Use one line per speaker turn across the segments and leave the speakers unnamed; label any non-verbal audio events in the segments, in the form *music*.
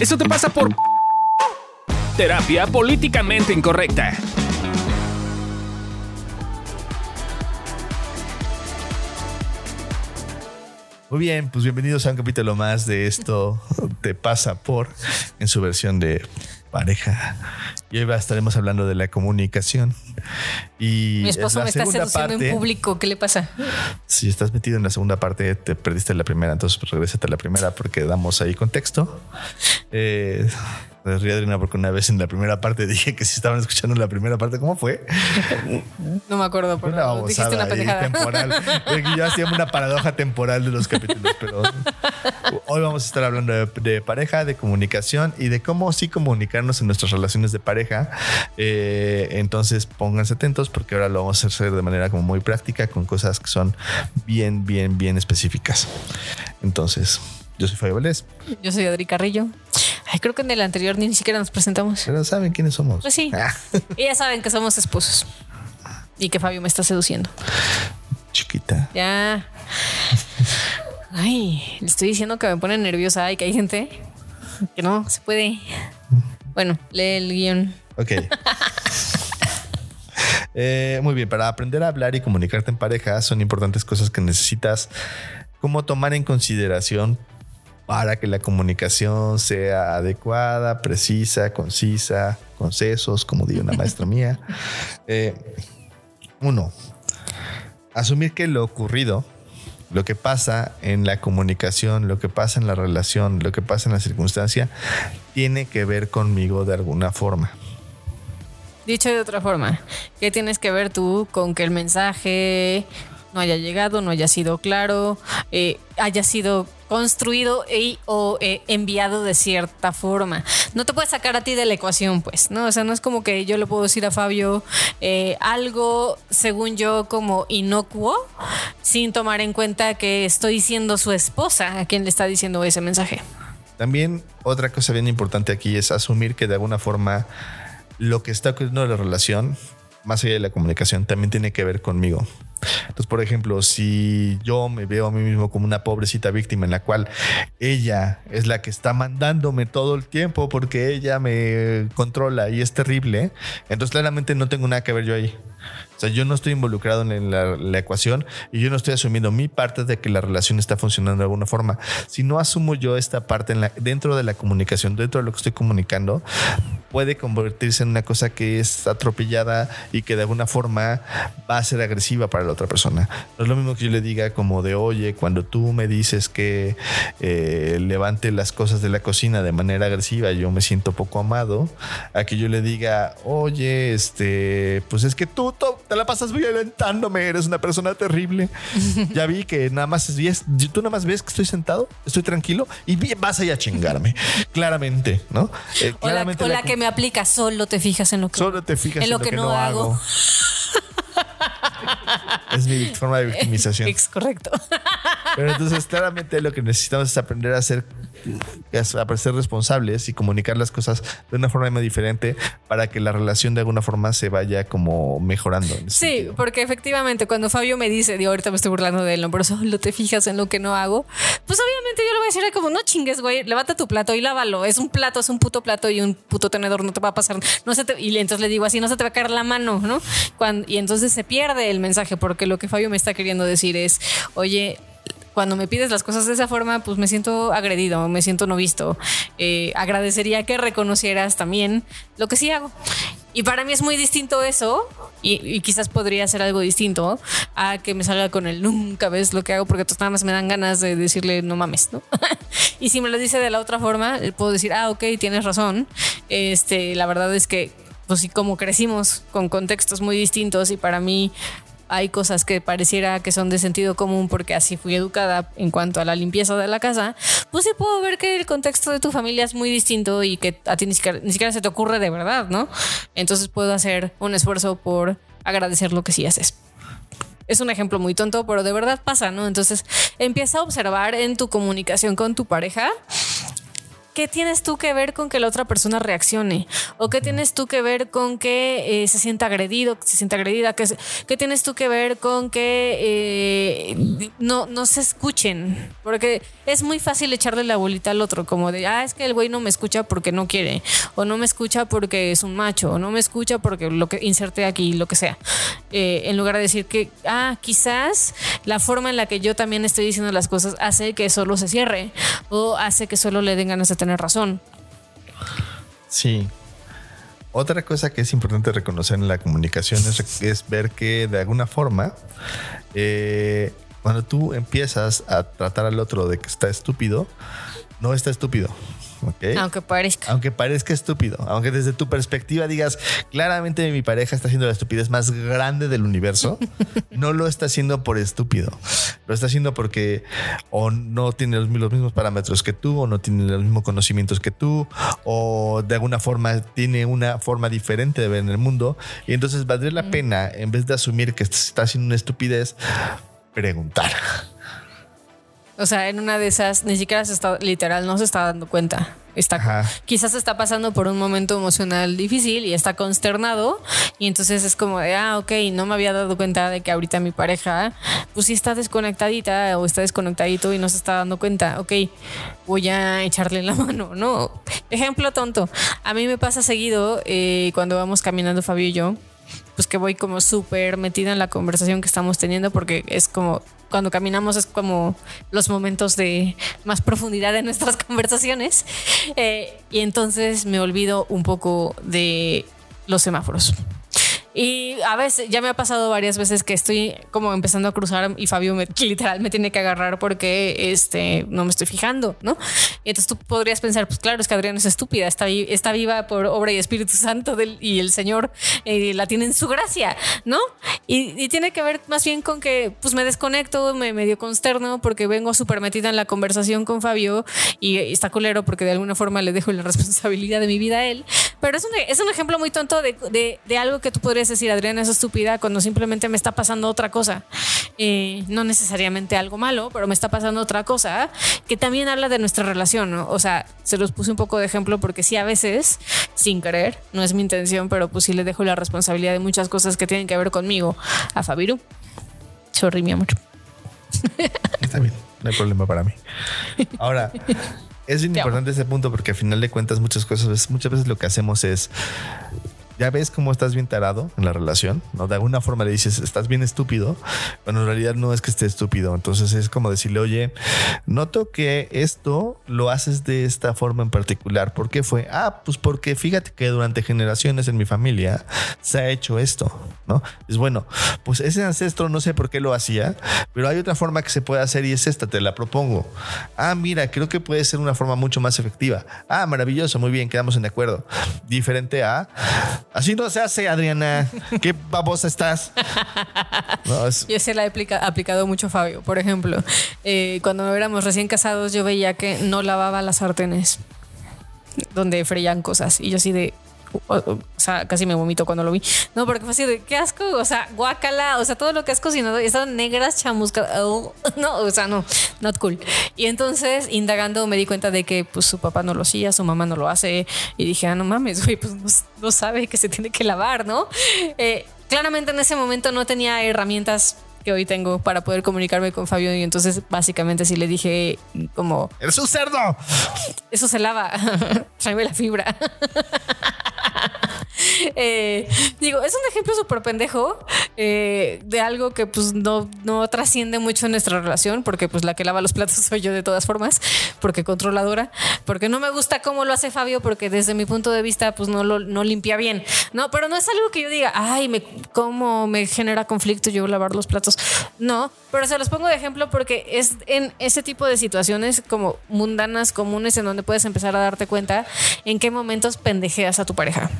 Eso te pasa por terapia políticamente incorrecta.
Muy bien, pues bienvenidos a un capítulo más de esto te pasa por en su versión de pareja. Y hoy estaremos hablando de la comunicación. Y
Mi esposo
la
me está seduciendo en público. ¿Qué le pasa?
Si estás metido en la segunda parte, te perdiste la primera, entonces pues, regrésate a la primera porque damos ahí contexto. Eh, Adriana, porque una vez en la primera parte dije que si estaban escuchando la primera parte, ¿cómo fue?
No me acuerdo, pero
Una
dijiste una pendejada.
temporal. Que *laughs* Yo hacía una paradoja temporal de los capítulos, pero hoy vamos a estar hablando de, de pareja, de comunicación y de cómo sí comunicarnos en nuestras relaciones de pareja. Eh, entonces pónganse atentos porque ahora lo vamos a hacer de manera como muy práctica con cosas que son bien, bien, bien específicas. Entonces, yo soy Fabio Vélez,
Yo soy Adri Carrillo. Ay, creo que en el anterior ni siquiera nos presentamos.
pero saben quiénes somos.
Pues sí.
Ah, *laughs*
Y ya saben que somos esposos. Y que Fabio me está seduciendo.
chiquita.
Ya. Ay, le estoy diciendo que me pone nerviosa y que hay gente que no se puede. Bueno, lee el guion.
Ok. Eh, muy bien, para aprender a hablar y comunicarte en pareja son importantes cosas que necesitas como tomar en consideración para que la comunicación sea adecuada, precisa, concisa, con sesos, como diría una maestra mía. *laughs* Eh, uno, asumir que lo ocurrido, lo que pasa en la comunicación, lo que pasa en la relación, lo que pasa en la circunstancia, tiene que ver conmigo de alguna forma.
Dicho de otra forma, ¿qué tienes que ver tú con que el mensaje no haya llegado, no haya sido claro, eh, haya sido construido y, o eh, enviado de cierta forma? No te puedes sacar a ti de la ecuación, pues, ¿no? O sea, no es como que yo le puedo decir a Fabio eh, algo, según yo, como inocuo, sin tomar en cuenta que estoy siendo su esposa a quien le está diciendo ese mensaje.
También otra cosa bien importante aquí es asumir que de alguna forma lo que está ocurriendo en la relación, más allá de la comunicación, también tiene que ver conmigo. Entonces, por ejemplo, si yo me veo a mí mismo como una pobrecita víctima en la cual ella es la que está mandándome todo el tiempo porque ella me controla y es terrible, entonces claramente no tengo nada que ver yo ahí. O sea, yo no estoy involucrado en la, ecuación y yo no estoy asumiendo mi parte de que la relación está funcionando de alguna forma. Si no asumo yo esta parte dentro de la comunicación, dentro de lo que estoy comunicando, puede convertirse en una cosa que es atropellada y que de alguna forma va a ser agresiva para la otra persona. No es lo mismo que yo le diga como de, oye, cuando tú me dices que eh, levante las cosas de la cocina de manera agresiva, yo me siento poco amado, a que yo le diga, oye, este, pues es que tú te la pasas violentándome, eres una persona terrible. *laughs* ya vi que nada más ves, tú nada más ves que estoy sentado, estoy tranquilo y vas ahí a chingarme. claramente, ¿no? Eh,
O la,
claramente
o
la
la que me aplica, solo te fijas en lo que,
Solo te fijas
en lo que, no, hago. *laughs*
es mi forma de victimización.
Es correcto.
Pero entonces claramente lo que necesitamos es aprender a ser, a ser responsables y comunicar las cosas de una forma diferente para que la relación de alguna forma se vaya como mejorando.
Sí,
sentido.
porque efectivamente cuando Fabio me dice, digo, ahorita me estoy burlando de él, ¿no? pero solo te fijas en lo que no hago, pues obviamente yo le voy a decir como, no chingues, güey, levanta tu plato y lávalo. Es un plato, es un puto plato y un puto tenedor, no te va a pasar, no se te, y entonces le digo así, no se te va a caer la mano, ¿no? Cuando, y entonces se pierde el mensaje porque lo que Fabio me está queriendo decir es, oye, cuando me pides las cosas de esa forma, pues me siento agredido, me siento no visto. Eh, agradecería que reconocieras también lo que sí hago. Y para mí es muy distinto eso, y, y quizás podría ser algo distinto a que me salga con el nunca ves lo que hago, porque entonces nada más me dan ganas de decirle no mames, ¿no? *laughs* y si me lo dice de la otra forma, puedo decir, ah, ok, tienes razón. Este, la verdad es que, pues sí, como crecimos con contextos muy distintos y para mí hay cosas que pareciera que son de sentido común porque así fui educada en cuanto a la limpieza de la casa, pues sí puedo ver que el contexto de tu familia es muy distinto y que a ti ni siquiera, se te ocurre de verdad, ¿no? Entonces puedo hacer un esfuerzo por agradecer lo que sí haces. Es un ejemplo muy tonto, pero de verdad pasa, ¿no? Entonces empieza a observar en tu comunicación con tu pareja ¿qué tienes tú que ver con que la otra persona reaccione? ¿O qué tienes tú que ver con que eh, se sienta agredido, que se sienta agredida? ¿Qué, qué tienes tú que ver con que eh, no, no se escuchen? Porque es muy fácil echarle la bolita al otro, como de, ah, es que el güey no me escucha porque no quiere, o no me escucha porque es un macho, o no me escucha porque lo que inserte aquí, lo que sea. Eh, en lugar de decir que, ah, quizás la forma en la que yo también estoy diciendo las cosas hace que solo se cierre o hace que solo le den ganas de tener razón.
Sí. Otra cosa que es importante reconocer en la comunicación es, ver que de alguna forma, eh, cuando tú empiezas a tratar al otro de que está estúpido, no está estúpido.
Aunque parezca.
Aunque parezca estúpido. Aunque desde tu perspectiva digas, claramente mi pareja está haciendo la estupidez más grande del universo, *laughs* no lo está haciendo por estúpido. Lo está haciendo porque o no tiene los, mismos parámetros que tú, o no tiene los mismos conocimientos que tú, o de alguna forma tiene una forma diferente de ver en el mundo. Y entonces valdría la pena, en vez de asumir que está haciendo una estupidez, preguntar.
O sea, en una de esas ni siquiera se está, literal, no se está dando cuenta. Está, quizás está pasando por un momento emocional difícil y está consternado y entonces es como de, ah, ok, no me había dado cuenta de que ahorita mi pareja, pues sí está desconectadita o está desconectadito y no se está dando cuenta, ok, voy a echarle la *laughs* mano, ¿no? Ejemplo tonto, a mí me pasa seguido eh, cuando vamos caminando Fabio y yo, pues que voy como súper metida en la conversación que estamos teniendo porque es como cuando caminamos es como los momentos de más profundidad de nuestras *laughs* conversaciones. Eh, y entonces me olvido un poco de los semáforos. Y a veces, ya me ha pasado varias veces que estoy como empezando a cruzar y Fabio me, *laughs* literal me tiene que agarrar porque este, no me estoy fijando, ¿no? Y entonces tú podrías pensar, pues claro, es que Adriana es estúpida, está, está viva por obra y Espíritu Santo del, y el Señor eh, la tiene en su gracia, ¿no? Y, tiene que ver más bien con que pues me desconecto, me medio consterno porque vengo súper metida en la conversación con Fabio y, está culero porque de alguna forma le dejo la *laughs* responsabilidad de mi vida a él. Pero es un, es un ejemplo muy tonto de, de, de algo que tú podrías decir, Adriana es estúpida cuando simplemente me está pasando otra cosa. Eh, no necesariamente algo malo, pero me está pasando otra cosa que también habla de nuestra relación, ¿no? O sea, se los puse un poco de ejemplo porque sí, a veces, sin querer, no es mi intención, pero pues sí le dejo la responsabilidad de muchas cosas que tienen que ver conmigo a Fabiru. Sorry, mi amor.
Está bien, no hay problema para mí. Ahora, es bien importante ese punto porque al final de cuentas muchas cosas, muchas veces lo que hacemos es ya ves cómo estás bien tarado en la relación, ¿no? De alguna forma le dices, estás bien estúpido, pero en realidad no es que esté estúpido. Entonces es como decirle, oye, noto que esto lo haces de esta forma en particular. ¿Por qué fue? Ah, pues porque fíjate que durante generaciones en mi familia se ha hecho esto, ¿no? Es bueno, pues ese ancestro no sé por qué lo hacía, pero hay otra forma que se puede hacer y es esta, te la propongo. Ah, mira, creo que puede ser una forma mucho más efectiva. Ah, maravilloso, muy bien, quedamos en acuerdo. Diferente a Así no se hace, Adriana. Qué babosa estás.
Yo se la he aplicado mucho Fabio. Por ejemplo, eh, cuando éramos recién casados, yo veía que no lavaba las sartenes donde freían cosas. Y yo así de, o, sea, casi me vomito cuando lo vi. No, porque fue así de qué asco, o sea, guacala, o sea, todo lo que has cocinado, están negras chamuscadas. Oh, *laughs* no, o sea, no, not cool. Y entonces, indagando, me di cuenta de que pues su papá no lo hacía, su mamá no lo hace. Y dije, ah, no mames, güey, pues no, sabe que se tiene que lavar, ¿no? Eh, claramente en ese momento no tenía herramientas que hoy tengo para poder comunicarme con Fabio y entonces básicamente sí le dije como...
¡Eres un cerdo!
Eso se lava, *laughs* tráeme la fibra. *laughs* *laughs* Eh, digo, es un ejemplo súper pendejo eh, de algo que pues no, no trasciende mucho en nuestra relación, porque pues la que lava los platos *laughs* soy yo de todas formas, porque controladora, porque no me gusta cómo lo hace Fabio, porque desde mi punto de vista pues no lo no limpia bien, ¿no? Pero no es algo que yo diga, ay, me, cómo me genera conflicto yo lavar los platos. No, pero se los pongo de ejemplo porque es en ese tipo de situaciones como mundanas, comunes, en donde puedes empezar a darte cuenta en qué momentos pendejeas a tu pareja.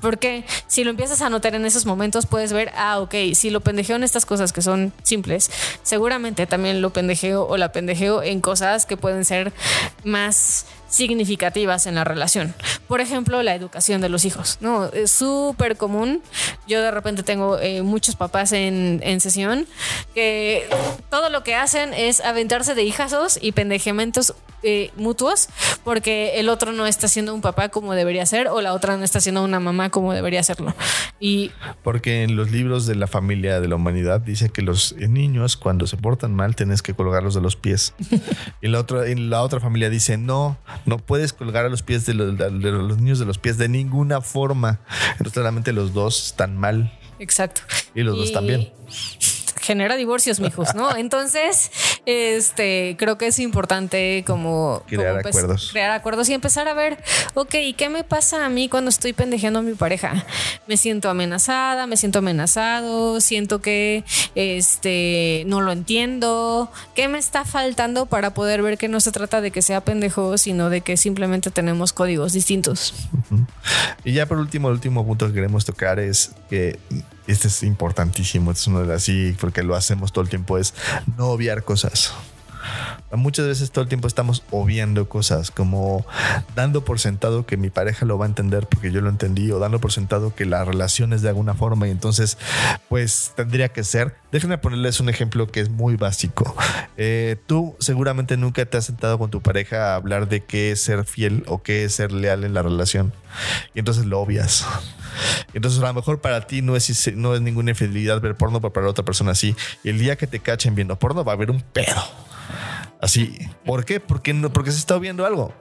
Porque si lo empiezas a notar en esos momentos, puedes ver, ah, ok, si lo pendejeo en estas cosas que son simples, seguramente también lo pendejeo o la pendejeo en cosas que pueden ser más significativas en la relación. Por ejemplo, la educación de los hijos. No, es súper común. Yo de repente tengo eh, muchos papás en, en, sesión que todo lo que hacen es aventarse de hijazos y pendejementos eh, mutuos porque el otro no está siendo un papá como debería ser o la otra no está siendo una mamá como debería serlo. Y
Porque en los libros de la familia de la humanidad dice que los niños cuando se portan mal tienes que colgarlos de los pies. *laughs* y la otra, en la otra familia dice no, no puedes colgar a los pies de los, de los niños de los pies de ninguna forma. Entonces claramente los dos están mal
exacto.
y los dos también.
Genera divorcios, mijos, ¿no? *laughs* Entonces, este, creo que es importante como
crear
como, pues,
acuerdos.
crear acuerdos y empezar a ver, ok, ¿y qué me pasa a mí cuando estoy pendejeando a mi pareja? Me siento amenazada, me siento amenazado, siento que este no lo entiendo. ¿Qué me está faltando para poder ver que no se trata de que sea pendejo, sino de que simplemente tenemos códigos distintos? *laughs*
Y ya por último, el último punto que queremos tocar es que este es importantísimo, este es uno de las sí, porque lo hacemos todo el tiempo, es no obviar cosas. Muchas veces todo el tiempo estamos obviando cosas, como dando por sentado que mi pareja lo va a entender porque yo lo entendí, o dando por sentado que la relación es de alguna forma y entonces, pues tendría que ser. Déjenme ponerles un ejemplo que es muy básico. Eh, tú seguramente nunca te has sentado con tu pareja a hablar de qué es ser fiel o qué es ser leal en la relación, y entonces lo obvias. Entonces, a lo mejor para ti no es, no es ninguna infidelidad ver porno, pero para la otra persona sí. Y el día que te cachen viendo porno, va a haber un pedo. Así. ¿Por qué? Porque, no, porque se está viendo algo.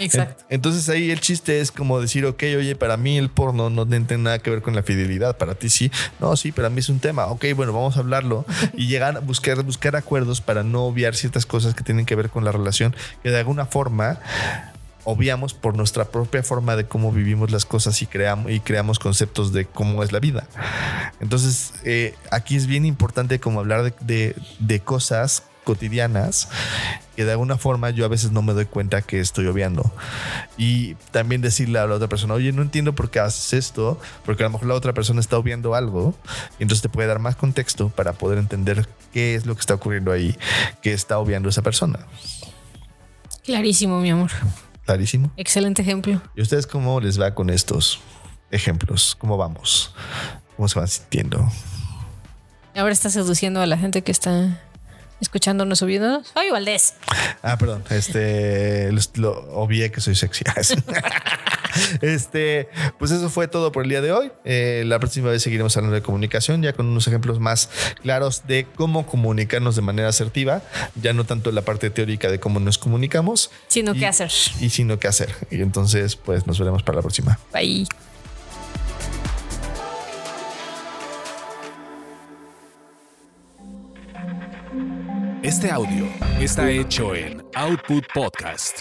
Exacto.
Entonces ahí el chiste es como decir, ok, oye, para mí el porno no tiene nada que ver con la fidelidad. Para ti sí. No, sí, para mí es un tema. Ok, bueno, vamos a hablarlo *laughs* y llegar a buscar, buscar acuerdos para no obviar ciertas cosas que tienen que ver con la relación que de alguna forma obviamos por nuestra propia forma de cómo vivimos las cosas y creamos, y creamos conceptos de cómo es la vida. Entonces, eh, aquí es bien importante como hablar de, de, de cosas cotidianas que de alguna forma yo a veces no me doy cuenta que estoy obviando. Y también decirle a la otra persona, oye, no entiendo por qué haces esto, porque a lo mejor la otra persona está obviando algo, y entonces te puede dar más contexto para poder entender qué es lo que está ocurriendo ahí, que está obviando esa persona.
Clarísimo, mi amor.
Clarísimo.
Excelente ejemplo.
¿Y ustedes cómo les va con estos ejemplos? ¿Cómo vamos? ¿Cómo se van sintiendo?
Ahora está seduciendo a la gente que está escuchándonos o viéndonos. ¡Ay, Valdés!
Ah, perdón. Este lo, lo obvié que soy sexy. *laughs* Este, pues eso fue todo por el día de hoy. Eh, la próxima vez seguiremos hablando de comunicación, ya con unos ejemplos más claros de cómo comunicarnos de manera asertiva, ya no tanto la parte teórica de cómo nos comunicamos,
Sino
y-
qué hacer.
Y sino qué hacer. Y entonces, pues nos veremos para la próxima.
Bye.
Este audio está hecho en Output Podcast.